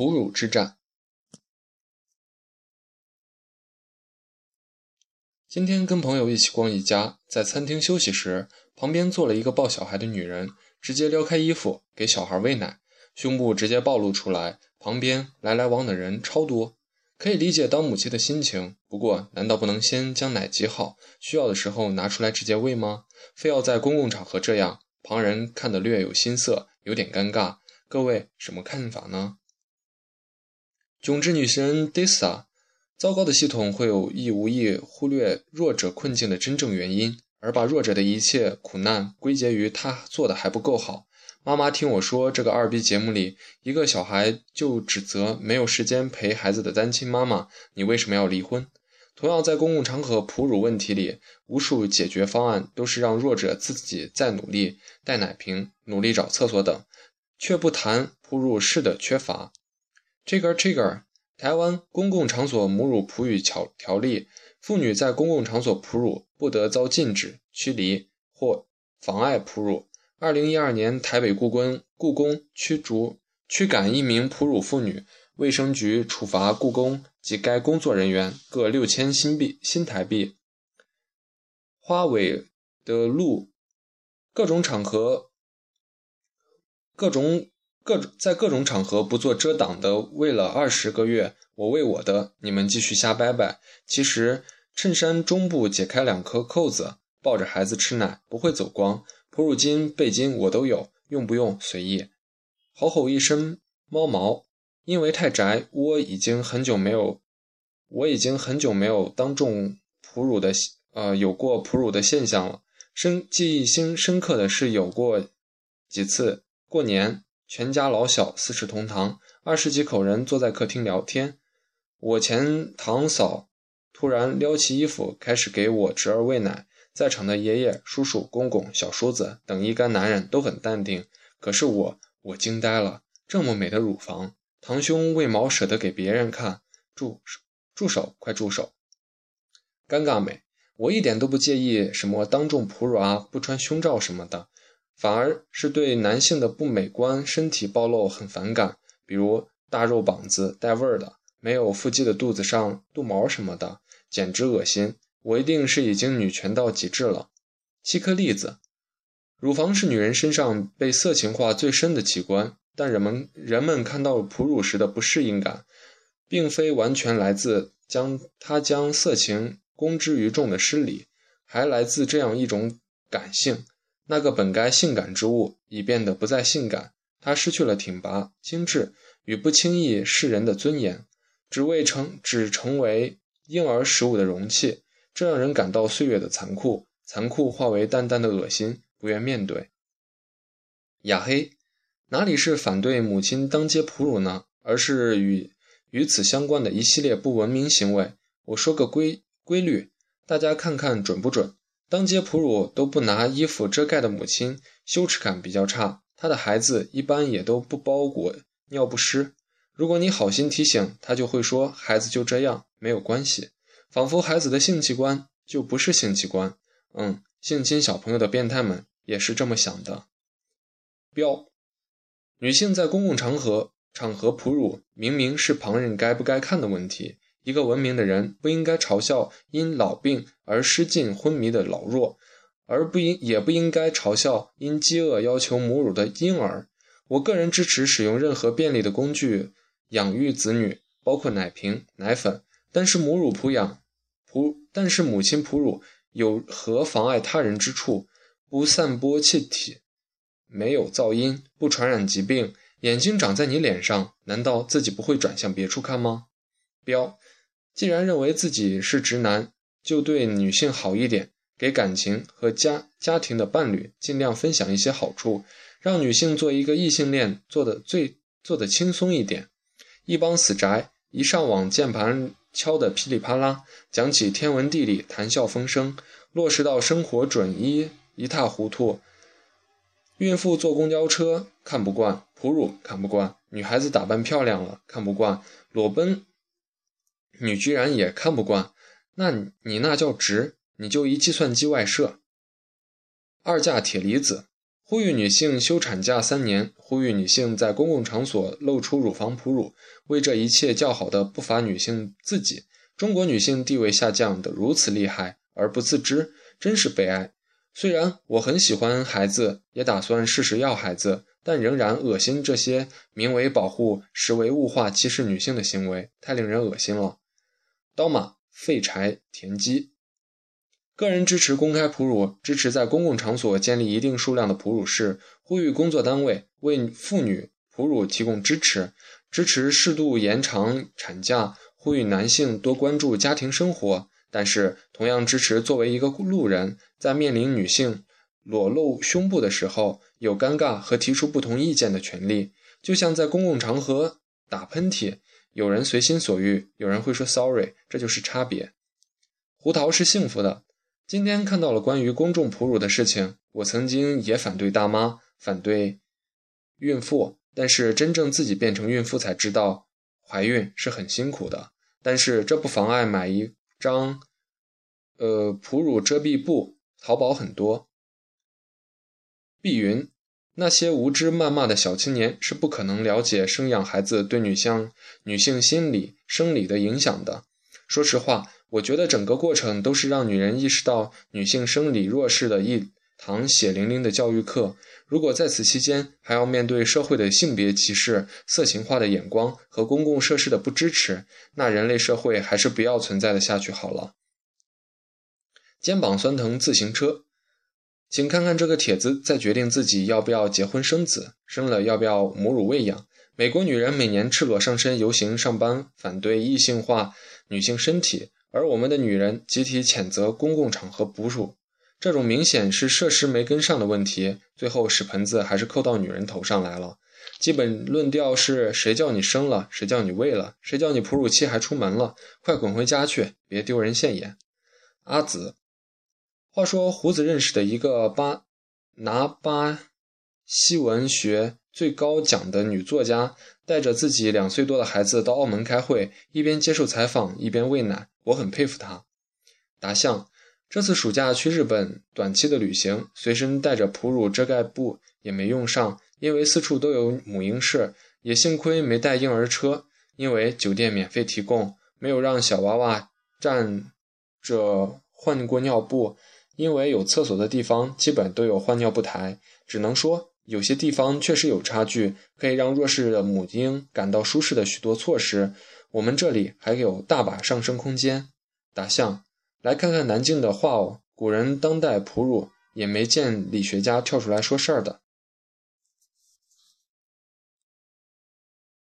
哺乳之战。今天跟朋友一起逛一家，在餐厅休息时，旁边坐了一个抱小孩的女人，直接撩开衣服给小孩喂奶，胸部直接暴露出来，旁边来来往的人超多。可以理解当母亲的心情，不过难道不能先将奶挤好，需要的时候拿出来直接喂吗？非要在公共场合这样，旁人看得略有心色，有点尴尬。各位什么看法呢？囧之女神 Disa，糟糕的系统会有意无意忽略弱者困境的真正原因，而把弱者的一切苦难归结于他做的还不够好。妈妈听我说，这个二逼节目里，一个小孩就指责没有时间陪孩子的单亲妈妈：“你为什么要离婚？”同样，在公共场合哺乳问题里，无数解决方案都是让弱者自己再努力，带奶瓶、努力找厕所等，却不谈哺乳室的缺乏。Trigger Trigger，台湾公共场所母乳哺育条条例，妇女在公共场所哺乳不得遭禁止、驱离或妨碍哺乳。二零一二年，台北故宫故宫驱逐驱赶一名哺乳妇女，卫生局处罚故宫及该工作人员各六千新币新台币。花尾的鹿，各种场合，各种各在各种场合不做遮挡的，为了二十个月，我为我的，你们继续瞎掰掰。其实衬衫中部解开两颗扣子，抱着孩子吃奶不会走光。哺乳巾、背巾我都有，用不用随意。吼吼一身猫毛，因为太宅，我已经很久没有，我已经很久没有当众哺乳的，呃，有过哺乳的现象了。深记忆深深刻的是有过几次过年，全家老小四世同堂，二十几口人坐在客厅聊天，我前堂嫂突然撩起衣服开始给我侄儿喂奶。在场的爷爷、叔叔、公公、小叔子等一干男人都很淡定，可是我，我惊呆了。这么美的乳房，堂兄为毛舍得给别人看？住手！住手！快住手！尴尬美，我一点都不介意什么当众哺乳啊，不穿胸罩什么的，反而是对男性的不美观身体暴露很反感，比如大肉膀子带味儿的，没有腹肌的肚子上肚毛什么的，简直恶心。我一定是已经女权到极致了。七颗栗子，乳房是女人身上被色情化最深的器官，但人们人们看到哺乳时的不适应感，并非完全来自将它将色情公之于众的失礼，还来自这样一种感性：那个本该性感之物已变得不再性感，它失去了挺拔、精致与不轻易示人的尊严，只为成只成为婴儿食物的容器。这让人感到岁月的残酷，残酷化为淡淡的恶心，不愿面对。雅黑，哪里是反对母亲当街哺乳呢？而是与与此相关的一系列不文明行为。我说个规规律，大家看看准不准？当街哺乳都不拿衣服遮盖的母亲，羞耻感比较差，她的孩子一般也都不包裹尿不湿。如果你好心提醒，她就会说孩子就这样，没有关系。仿佛孩子的性器官就不是性器官，嗯，性侵小朋友的变态们也是这么想的。标，女性在公共场合场合哺乳，明明是旁人该不该看的问题。一个文明的人不应该嘲笑因老病而失禁昏迷的老弱，而不应也不应该嘲笑因饥饿要求母乳的婴儿。我个人支持使用任何便利的工具养育子女，包括奶瓶、奶粉。但是母乳哺养，哺但是母亲哺乳有何妨碍他人之处？不散播气体，没有噪音，不传染疾病，眼睛长在你脸上，难道自己不会转向别处看吗？标，既然认为自己是直男，就对女性好一点，给感情和家家庭的伴侣尽量分享一些好处，让女性做一个异性恋做的最做的轻松一点。一帮死宅一上网键盘。敲得噼里啪啦，讲起天文地理，谈笑风生；落实到生活准一一塌糊涂。孕妇坐公交车看不惯，哺乳看不惯，女孩子打扮漂亮了看不惯，裸奔你居然也看不惯。那你那叫直，你就一计算机外设。二价铁离子，呼吁女性休产假三年，呼吁女性在公共场所露出乳房哺乳，为这一切叫好的不乏女性自己。中国女性地位下降的如此厉害而不自知，真是悲哀。虽然我很喜欢孩子，也打算试试要孩子，但仍然恶心这些名为保护，实为物化、歧视女性的行为，太令人恶心了。刀马废柴田鸡。个人支持公开哺乳，支持在公共场所建立一定数量的哺乳室，呼吁工作单位为妇女哺乳提供支持，支持适度延长产假，呼吁男性多关注家庭生活。但是，同样支持作为一个路人，在面临女性裸露胸部的时候，有尴尬和提出不同意见的权利。就像在公共场合打喷嚏，有人随心所欲，有人会说 sorry，这就是差别。胡桃是幸福的。今天看到了关于公众哺乳的事情，我曾经也反对大妈，反对孕妇，但是真正自己变成孕妇才知道，怀孕是很辛苦的。但是这不妨碍买一张，呃，哺乳遮蔽布，淘宝很多。碧云，那些无知谩骂的小青年是不可能了解生养孩子对女性女性心理生理的影响的。说实话。我觉得整个过程都是让女人意识到女性生理弱势的一堂血淋淋的教育课。如果在此期间还要面对社会的性别歧视、色情化的眼光和公共设施的不支持，那人类社会还是不要存在的下去好了。肩膀酸疼自行车，请看看这个帖子，再决定自己要不要结婚生子，生了要不要母乳喂养。美国女人每年赤裸上身游行上班，反对异性化女性身体。而我们的女人集体谴责公共场合哺乳，这种明显是设施没跟上的问题，最后屎盆子还是扣到女人头上来了。基本论调是谁叫你生了，谁叫你喂了，谁叫你哺乳期还出门了，快滚回家去，别丢人现眼。阿紫，话说胡子认识的一个巴拿巴西文学。最高奖的女作家带着自己两岁多的孩子到澳门开会，一边接受采访一边喂奶，我很佩服她。达象这次暑假去日本短期的旅行，随身带着哺乳遮盖布也没用上，因为四处都有母婴室，也幸亏没带婴儿车，因为酒店免费提供，没有让小娃娃站着换过尿布，因为有厕所的地方基本都有换尿布台，只能说。有些地方确实有差距，可以让弱势的母婴感到舒适的许多措施，我们这里还有大把上升空间。大象，来看看南京的话哦，古人当代哺乳也没见理学家跳出来说事儿的。